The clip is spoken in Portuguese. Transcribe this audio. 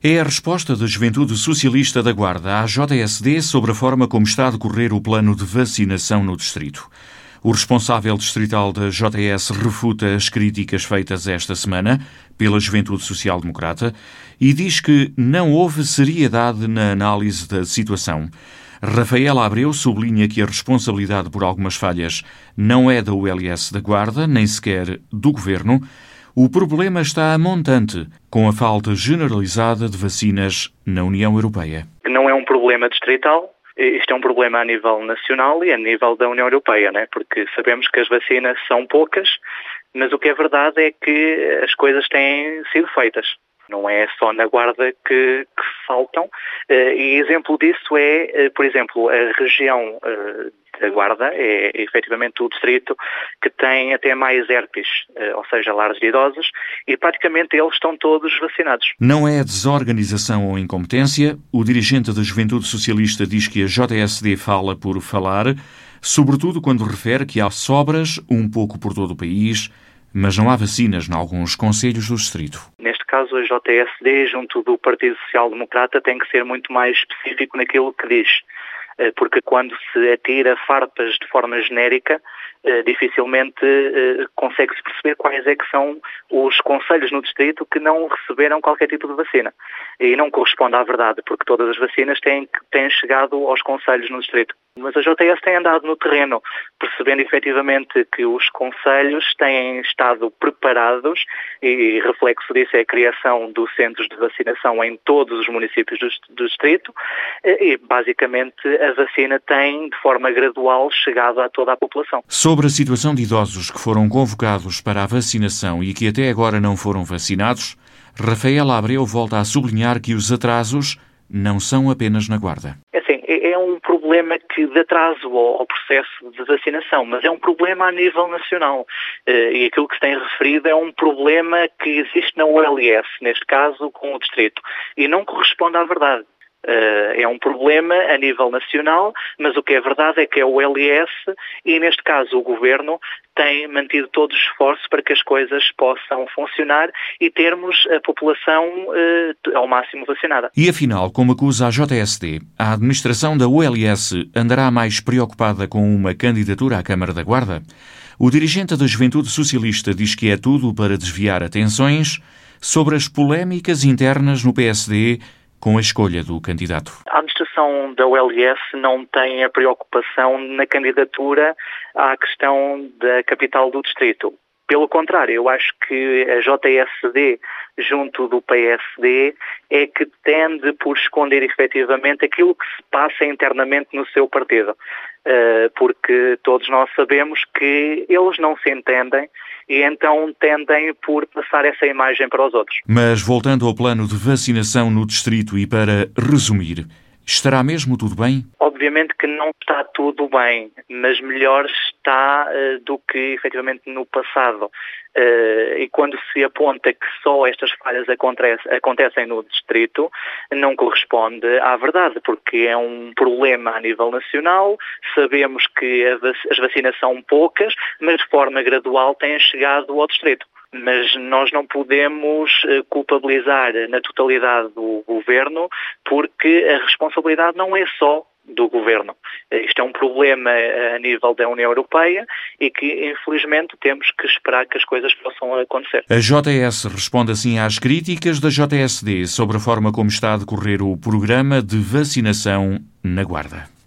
É a resposta da Juventude Socialista da Guarda à JSD sobre a forma como está a decorrer o plano de vacinação no distrito. O responsável distrital da JS refuta as críticas feitas esta semana pela Juventude Social Democrata e diz que não houve seriedade na análise da situação. Rafaela Abreu sublinha que a responsabilidade por algumas falhas não é da ULS da Guarda, nem sequer do Governo, o problema está a montante, com a falta generalizada de vacinas na União Europeia. Não é um problema distrital, isto é um problema a nível nacional e a nível da União Europeia, né? porque sabemos que as vacinas são poucas, mas o que é verdade é que as coisas têm sido feitas. Não é só na Guarda que, que faltam. Eh, e exemplo disso é, eh, por exemplo, a região eh, da Guarda é efetivamente o distrito que tem até mais herpes, ou seja, lares de idosos, e praticamente eles estão todos vacinados. Não é desorganização ou incompetência. O dirigente da Juventude Socialista diz que a JSD fala por falar, sobretudo quando refere que há sobras um pouco por todo o país, mas não há vacinas em alguns conselhos do distrito caso a JSD, junto do Partido Social Democrata, tem que ser muito mais específico naquilo que diz. Eh, porque quando se atira farpas de forma genérica, eh, dificilmente eh, consegue-se perceber quais é que são os conselhos no distrito que não receberam qualquer tipo de vacina. E não corresponde à verdade, porque todas as vacinas têm, têm chegado aos conselhos no distrito. Mas a JS tem andado no terreno, percebendo efetivamente que os conselhos têm estado preparados e reflexo disso é a criação dos centros de vacinação em todos os municípios do, do distrito e basicamente a vacina tem de forma gradual chegado a toda a população. Sobre a situação de idosos que foram convocados para a vacinação e que até agora não foram vacinados, Rafael Abreu volta a sublinhar que os atrasos não são apenas na Guarda. É assim, é, é um problema que de atraso ao, processo de vacinação, mas é um problema a nível nacional. Eh, e aquilo que se tem referido é um problema que existe na ULS, neste caso com o Distrito, e não corresponde à verdade. Uh, é um problema a nível nacional, mas o que é verdade é que é o LS e, neste caso, o Governo tem mantido todos os esforços para que as coisas possam funcionar e termos a população uh, ao máximo vacinada. E afinal, como acusa a JSD, a administração da ULS andará mais preocupada com uma candidatura à Câmara da Guarda? O dirigente da Juventude Socialista diz que é tudo para desviar atenções sobre as polémicas internas no PSD com a escolha do candidato? A administração da ULS não tem a preocupação na candidatura à questão da capital do distrito. Pelo contrário, eu acho que a JSD, junto do PSD, é que tende por esconder efetivamente aquilo que se passa internamente no seu partido. Eh, porque todos nós sabemos que eles não se entendem e então tendem por passar essa imagem para os outros. Mas voltando ao plano de vacinação no distrito e para resumir, Estará mesmo tudo bem? Obviamente que não está tudo bem, mas melhor está uh, do que efetivamente no passado. Uh, e quando se aponta que só estas falhas acontece, acontecem no distrito, não corresponde à verdade, porque é um problema a nível nacional. Sabemos que as vacinas são poucas, mas de forma gradual têm chegado ao distrito mas nós não podemos eh, culpabilizar na totalidade do governo porque a responsabilidade não é só do governo. Eh, isto é um problema eh, a nível da União Europeia e que, infelizmente, temos que esperar que as coisas possam acontecer. A JS responde assim às críticas da JSD sobre a forma como está a decorrer o programa de vacinação na Guarda.